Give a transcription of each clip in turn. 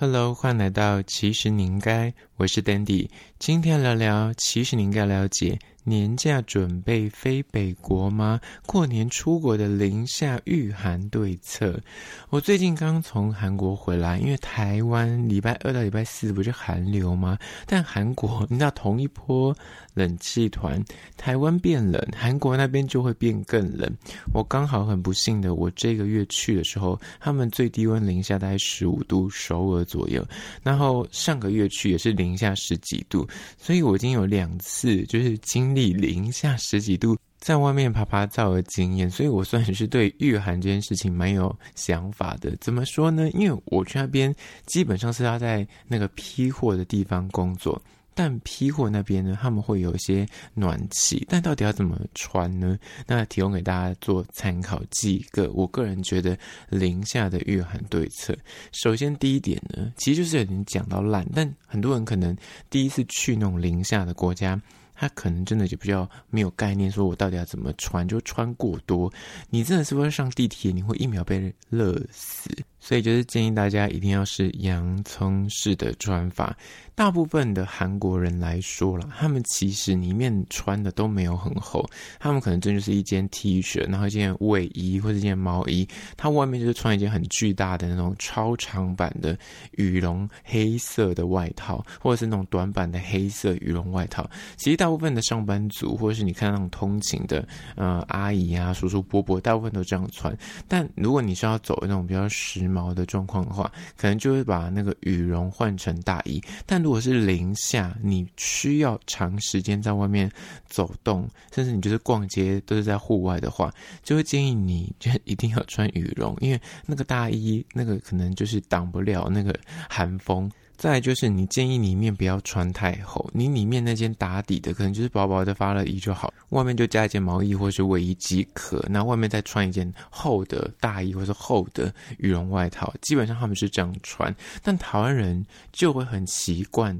Hello，欢迎来到其实您该，我是 Dandy，今天聊聊其实您该了解。年假准备飞北国吗？过年出国的零下御寒对策。我最近刚从韩国回来，因为台湾礼拜二到礼拜四不是寒流吗？但韩国你知道同一波冷气团，台湾变冷，韩国那边就会变更冷。我刚好很不幸的，我这个月去的时候，他们最低温零下大概十五度，首尔左右。然后上个月去也是零下十几度，所以我已经有两次就是经历。零下十几度，在外面趴趴走的经验，所以我算是对御寒这件事情蛮有想法的。怎么说呢？因为我去那边基本上是要在那个批货的地方工作，但批货那边呢，他们会有一些暖气，但到底要怎么穿呢？那提供给大家做参考，几个我个人觉得零下的御寒对策。首先第一点呢，其实就是有点讲到烂，但很多人可能第一次去那种零下的国家。他可能真的就比较没有概念，说我到底要怎么穿，就穿过多，你真的是会上地铁，你会一秒被热死。所以就是建议大家一定要是洋葱式的穿法。大部分的韩国人来说啦，他们其实里面穿的都没有很厚，他们可能真就是一件 T 恤，然后一件卫衣或者一件毛衣，他外面就是穿一件很巨大的那种超长版的羽绒黑色的外套，或者是那种短版的黑色羽绒外套。其实大部分的上班族，或者是你看那种通勤的呃阿姨啊、叔叔伯伯，大部分都这样穿。但如果你是要走那种比较时毛的状况的话，可能就会把那个羽绒换成大衣。但如果是零下，你需要长时间在外面走动，甚至你就是逛街都是在户外的话，就会建议你就一定要穿羽绒，因为那个大衣那个可能就是挡不了那个寒风。再就是，你建议里面不要穿太厚，你里面那件打底的可能就是薄薄的发热衣就好，外面就加一件毛衣或是卫衣即可，那外面再穿一件厚的大衣或是厚的羽绒外套，基本上他们是这样穿，但台湾人就会很习惯。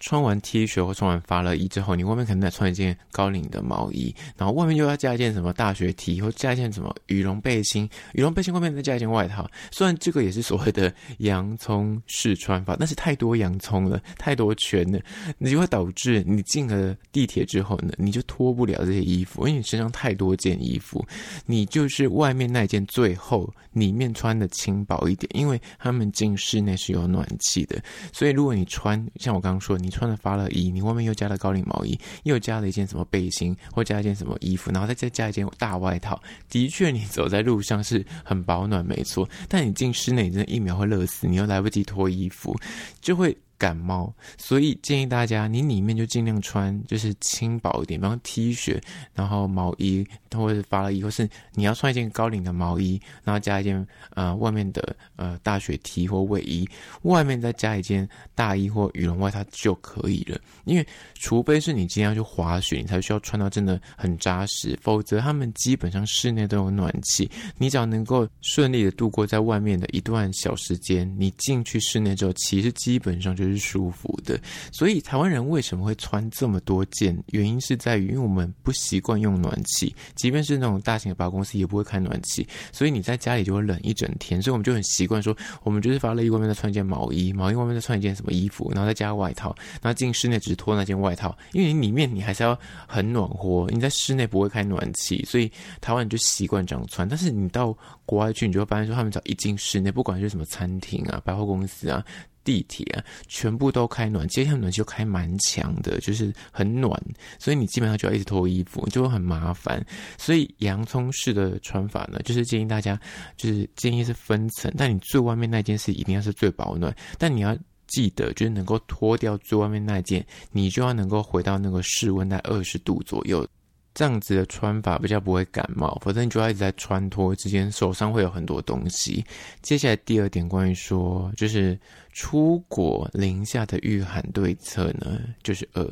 穿完 T 恤或穿完发热衣之后，你外面可能再穿一件高领的毛衣，然后外面又要加一件什么大学 T，或加一件什么羽绒背心，羽绒背心外面再加一件外套。虽然这个也是所谓的洋葱式穿法，但是太多洋葱了，太多圈了，你就会导致你进了地铁之后呢，你就脱不了这些衣服，因为你身上太多件衣服，你就是外面那件最厚，里面穿的轻薄一点，因为他们进室内是有暖气的，所以如果你穿像我刚刚说你。穿着发热衣，你外面又加了高领毛衣，又加了一件什么背心，或加一件什么衣服，然后再再加一件大外套。的确，你走在路上是很保暖，没错。但你进室内，你真的一秒会热死，你又来不及脱衣服，就会。感冒，所以建议大家，你里面就尽量穿就是轻薄一点，比方 T 恤，然后毛衣，或者发了衣，或是你要穿一件高领的毛衣，然后加一件呃外面的呃大雪 T 或卫衣，外面再加一件大衣或羽绒外套就可以了。因为除非是你今天要去滑雪，你才需要穿到真的很扎实，否则他们基本上室内都有暖气，你只要能够顺利的度过在外面的一段小时间，你进去室内之后，其实基本上就是。是舒服的，所以台湾人为什么会穿这么多件？原因是在于，因为我们不习惯用暖气，即便是那种大型的百货公司也不会开暖气，所以你在家里就会冷一整天。所以我们就很习惯说，我们就是发了衣外面再穿一件毛衣，毛衣外面再穿一件什么衣服，然后再加外套，然后进室内只脱那件外套，因为你里面你还是要很暖和，你在室内不会开暖气，所以台湾人就习惯这样穿。但是你到国外去，你就会发现说，他们只要一进室内，不管是什么餐厅啊、百货公司啊。地铁啊，全部都开暖气，他们暖气就开蛮强的，就是很暖，所以你基本上就要一直脱衣服，就会很麻烦。所以洋葱式的穿法呢，就是建议大家，就是建议是分层，但你最外面那件是一定要是最保暖，但你要记得，就是能够脱掉最外面那件，你就要能够回到那个室温在二十度左右。这样子的穿法比较不会感冒，否则你就要一直在穿脱之间，手上会有很多东西。接下来第二点，关于说就是出国零下的御寒对策呢，就是二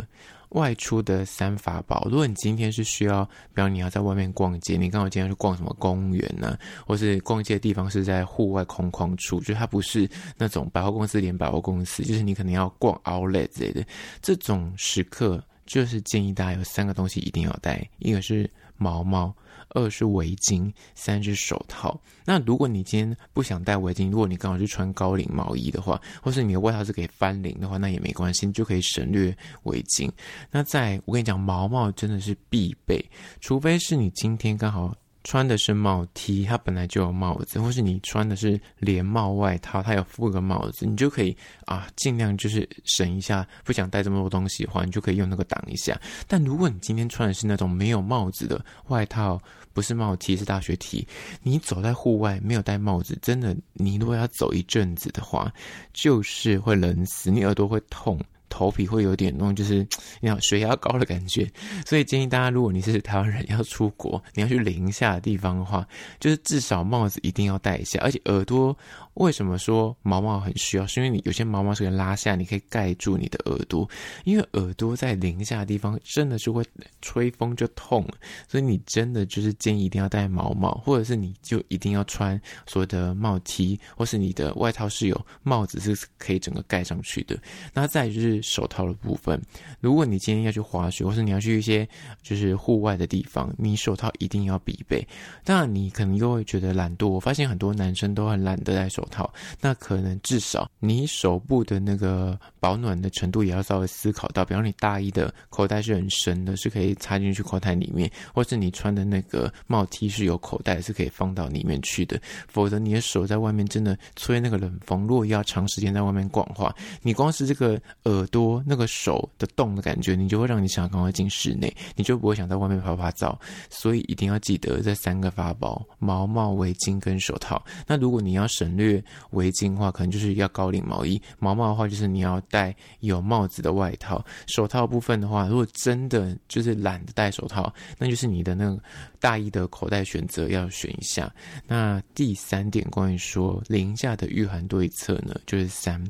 外出的三法宝。如果你今天是需要，比方你要在外面逛街，你刚好今天去逛什么公园呢、或是逛街的地方是在户外空旷处，就是它不是那种百货公司连百货公司，就是你可能要逛 Outlet 之类的这种时刻。就是建议大家有三个东西一定要带，一个是毛毛。二是围巾，三是手套。那如果你今天不想戴围巾，如果你刚好是穿高领毛衣的话，或是你的外套是可以翻领的话，那也没关系，你就可以省略围巾。那在我跟你讲，毛毛真的是必备，除非是你今天刚好。穿的是帽 T，它本来就有帽子，或是你穿的是连帽外套，它有附个帽子，你就可以啊，尽量就是省一下，不想带这么多东西的话，你就可以用那个挡一下。但如果你今天穿的是那种没有帽子的外套，不是帽 T，是大学 T，你走在户外没有戴帽子，真的，你如果要走一阵子的话，就是会冷死，你耳朵会痛。头皮会有点那种，就是你要血压高的感觉，所以建议大家，如果你是台湾人要出国，你要去零下的地方的话，就是至少帽子一定要戴一下，而且耳朵。为什么说毛毛很需要？是因为你有些毛毛是可以拉下，你可以盖住你的耳朵，因为耳朵在零下的地方真的是会吹风就痛，所以你真的就是建议一定要戴毛帽，或者是你就一定要穿所谓的帽 T，或是你的外套是有帽子是可以整个盖上去的。那再就是手套的部分，如果你今天要去滑雪，或是你要去一些就是户外的地方，你手套一定要必备。当然，你可能又会觉得懒惰，我发现很多男生都很懒得戴手套。那可能至少你手部的那个保暖的程度也要稍微思考到，比方你大衣的口袋是很深的，是可以插进去口袋里面，或是你穿的那个帽 T 是有口袋，是可以放到里面去的。否则你的手在外面真的吹那个冷风，如果要长时间在外面逛的话，你光是这个耳朵那个手的动的感觉，你就会让你想赶快进室内，你就不会想在外面趴趴走。所以一定要记得这三个法宝：毛帽、围巾跟手套。那如果你要省略。围巾的话，可能就是要高领毛衣；毛毛的话，就是你要戴有帽子的外套。手套部分的话，如果真的就是懒得戴手套，那就是你的那个大衣的口袋选择要选一下。那第三点，关于说零下的御寒对策呢，就是三。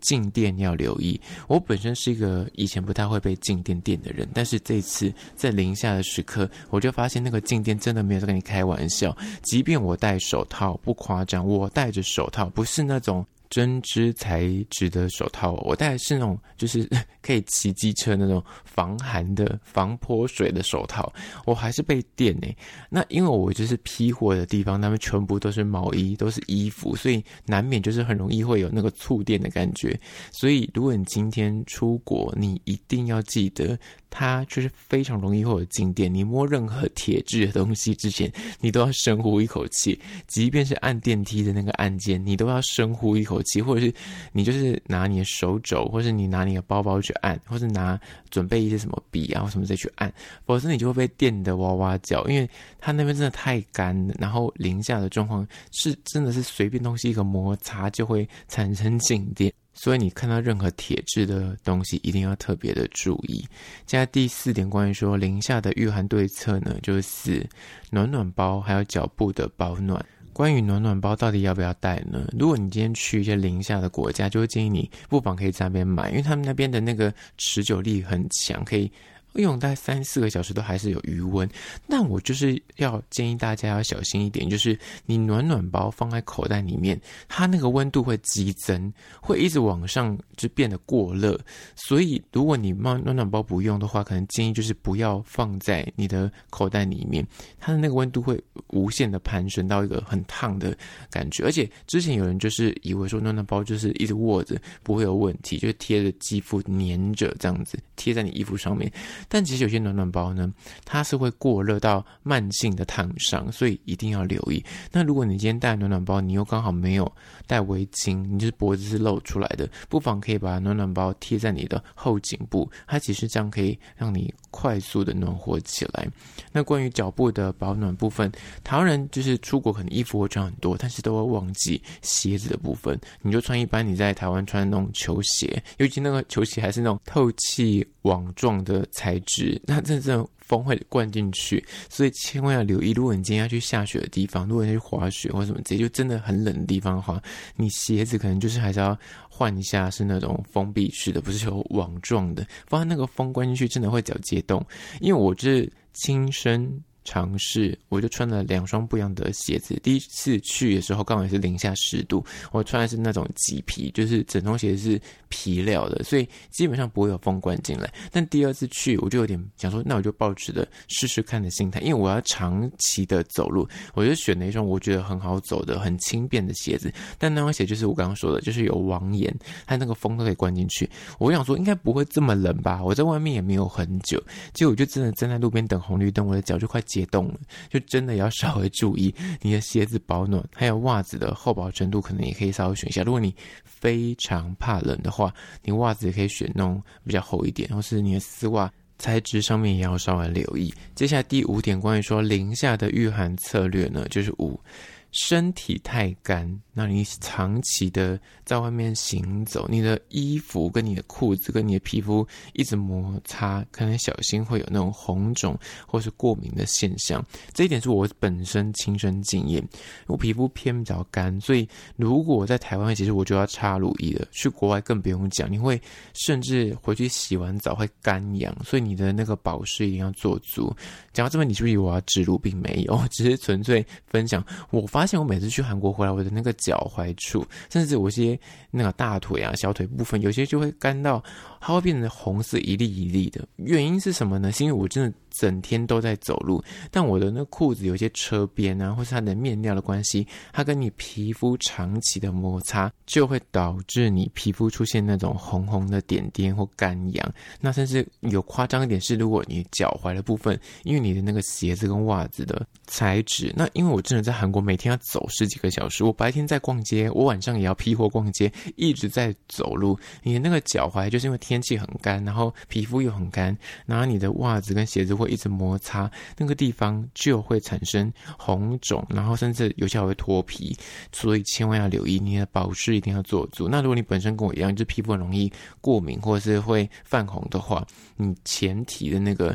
静电要留意。我本身是一个以前不太会被静电电的人，但是这次在零下的时刻，我就发现那个静电真的没有在跟你开玩笑。即便我戴手套，不夸张，我戴着手套，不是那种。针织材质的手套，我戴的是那种就是 可以骑机车那种防寒的、防泼水的手套，我还是被电呢。那因为我就是批货的地方，他们全部都是毛衣，都是衣服，所以难免就是很容易会有那个触电的感觉。所以如果你今天出国，你一定要记得。它就是非常容易会有静电，你摸任何铁质的东西之前，你都要深呼一口气，即便是按电梯的那个按键，你都要深呼一口气，或者是你就是拿你的手肘，或是你拿你的包包去按，或是拿准备一些什么笔啊或什么再去按，否则你就会被电的哇哇叫，因为它那边真的太干了，然后零下的状况是真的是随便东西一个摩擦就会产生静电。所以你看到任何铁质的东西，一定要特别的注意。接下来第四点，关于说零下的御寒对策呢，就是暖暖包还有脚部的保暖。关于暖暖包到底要不要带呢？如果你今天去一些零下的国家，就会建议你不妨可以在那边买，因为他们那边的那个持久力很强，可以。用大概三四个小时都还是有余温，那我就是要建议大家要小心一点，就是你暖暖包放在口袋里面，它那个温度会激增，会一直往上就变得过热。所以如果你暖暖暖包不用的话，可能建议就是不要放在你的口袋里面，它的那个温度会无限的攀升到一个很烫的感觉。而且之前有人就是以为说暖暖包就是一直握着不会有问题，就贴着肌肤粘着这样子贴在你衣服上面。但其实有些暖暖包呢，它是会过热到慢性的烫伤，所以一定要留意。那如果你今天带暖暖包，你又刚好没有带围巾，你就是脖子是露出来的，不妨可以把暖暖包贴在你的后颈部，它其实这样可以让你快速的暖和起来。那关于脚部的保暖部分，台湾人就是出国可能衣服会穿很多，但是都会忘记鞋子的部分。你就穿一般你在台湾穿的那种球鞋，尤其那个球鞋还是那种透气网状的材质，那真正风会灌进去，所以千万要留意。如果你今天要去下雪的地方，如果你去滑雪或什么，直接就真的很冷的地方的话，你鞋子可能就是还是要换一下，是那种封闭式的，不是有网状的，不然那个风灌进去真的会脚结冻。因为我就是亲身尝试，我就穿了两双不一样的鞋子。第一次去的时候，刚好也是零下十度，我穿的是那种麂皮，就是整双鞋是皮料的，所以基本上不会有风灌进来。但第二次去，我就有点想说，那我就抱持着试试看的心态，因为我要长期的走路，我就选了一双我觉得很好走的、很轻便的鞋子。但那双鞋就是我刚刚说的，就是有网眼，它那个风都可以灌进去。我想说，应该不会这么冷吧？我在外面也没有很久，结果我就真的站在路边等红绿灯，我的脚就快结冻了，就真的要稍微注意你的鞋子保暖，还有袜子的厚薄程度，可能也可以稍微选一下。如果你非常怕冷的话，你袜子也可以选那种比较厚一点，或是你的丝袜材质上面也要稍微留意。接下来第五点，关于说零下的御寒策略呢，就是五。身体太干，那你长期的在外面行走，你的衣服跟你的裤子跟你的皮肤一直摩擦，可能小心会有那种红肿或是过敏的现象。这一点是我本身亲身经验，我皮肤偏比较干，所以如果在台湾，其实我就要擦乳液了。去国外更不用讲，你会甚至回去洗完澡会干痒，所以你的那个保湿一定要做足。讲到这边，你是不是以为我要植入，并没有，只是纯粹分享我发。发现我每次去韩国回来，我的那个脚踝处，甚至有些那个大腿啊、小腿部分，有些就会干到，它会变成红色一粒一粒的。原因是什么呢？是因为我真的。整天都在走路，但我的那裤子有些车边啊，或是它的面料的关系，它跟你皮肤长期的摩擦，就会导致你皮肤出现那种红红的点点或干痒。那甚至有夸张一点是，如果你脚踝的部分，因为你的那个鞋子跟袜子的材质，那因为我真的在韩国每天走十几个小时，我白天在逛街，我晚上也要批货逛街，一直在走路。你的那个脚踝就是因为天气很干，然后皮肤又很干，然后你的袜子跟鞋子会。一直摩擦那个地方就会产生红肿，然后甚至有些还会脱皮，所以千万要留意你的保湿一定要做足。那如果你本身跟我一样，就皮肤很容易过敏或者是会泛红的话，你前提的那个。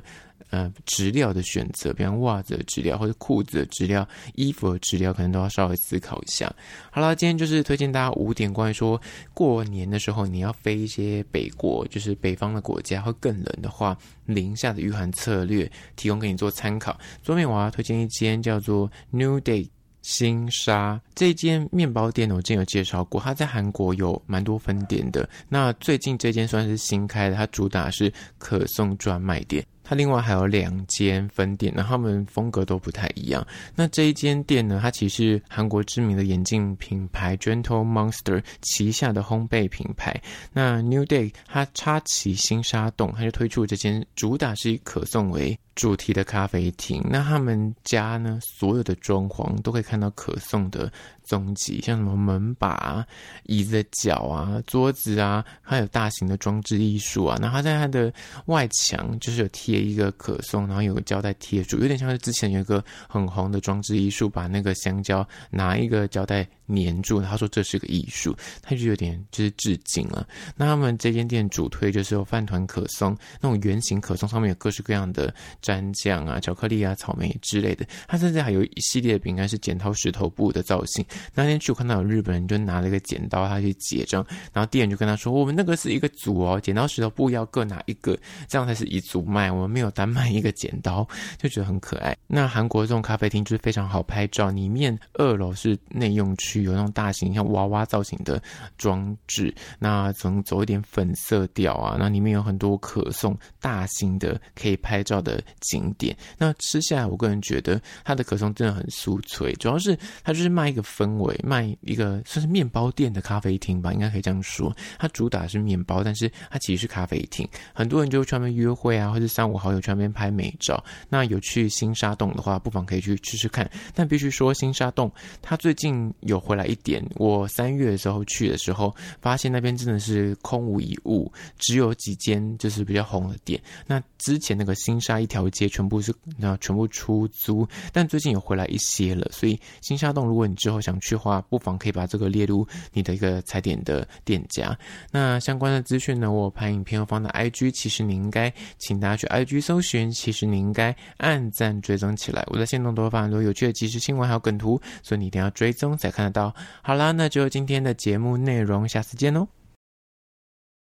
呃，质料的选择，比方袜子的质料，或者裤子的质料、衣服的质料，可能都要稍微思考一下。好了，今天就是推荐大家五点关于说过年的时候你要飞一些北国，就是北方的国家会更冷的话，零下的御寒策略，提供给你做参考。桌面我要推荐一间叫做 New Day 新沙这间面包店，我之前有介绍过，它在韩国有蛮多分店的。那最近这间算是新开的，它主打是可颂专卖店。它另外还有两间分店，那他们风格都不太一样。那这一间店呢，它其实是韩国知名的眼镜品牌 Gentle Monster 旗下的烘焙品牌。那 New Day 它插旗新沙洞，它就推出这间主打是以可颂为主题的咖啡厅。那他们家呢，所有的装潢都可以看到可颂的踪迹，像什么门把、椅子的脚啊、桌子啊，还有大型的装置艺术啊。那它在它的外墙就是有贴。一个可颂，然后有个胶带贴住，有点像是之前有一个很红的装置艺术，把那个香蕉拿一个胶带粘住。他说这是个艺术，他就有点就是致敬了。那他们这间店主推就是有饭团可颂，那种圆形可颂上面有各式各样的蘸酱啊、巧克力啊、草莓之类的。他甚至还有一系列饼干是剪刀石头布的造型。那天去我看到有日本人就拿了一个剪刀，他去结账，然后店员就跟他说：“我们那个是一个组哦，剪刀石头布要各拿一个，这样才是一组卖。我们没有单卖一个剪刀，就觉得很可爱。”那韩国这种咖啡厅就是非常好拍照，里面二楼是内用区。有那种大型像娃娃造型的装置，那从走一点粉色调啊，那里面有很多可颂，大型的可以拍照的景点。那吃下来，我个人觉得它的可颂真的很酥脆，主要是它就是卖一个氛围，卖一个算是面包店的咖啡厅吧，应该可以这样说。它主打是面包，但是它其实是咖啡厅，很多人就去那边约会啊，或者三五好友去那边拍美照。那有去新沙洞的话，不妨可以去吃吃看。但必须说，新沙洞它最近有。回来一点，我三月的时候去的时候，发现那边真的是空无一物，只有几间就是比较红的店。那之前那个新沙一条街全部是那全部出租，但最近有回来一些了。所以新沙洞，如果你之后想去的话，不妨可以把这个列入你的一个踩点的店家。那相关的资讯呢，我拍影片后放在 IG，其实你应该请大家去 IG 搜寻，其实你应该按赞追踪起来。我在限动都会发很多有趣的即时新闻还有梗图，所以你一定要追踪才看得到好啦，那就今天的节目内容，下次见喽。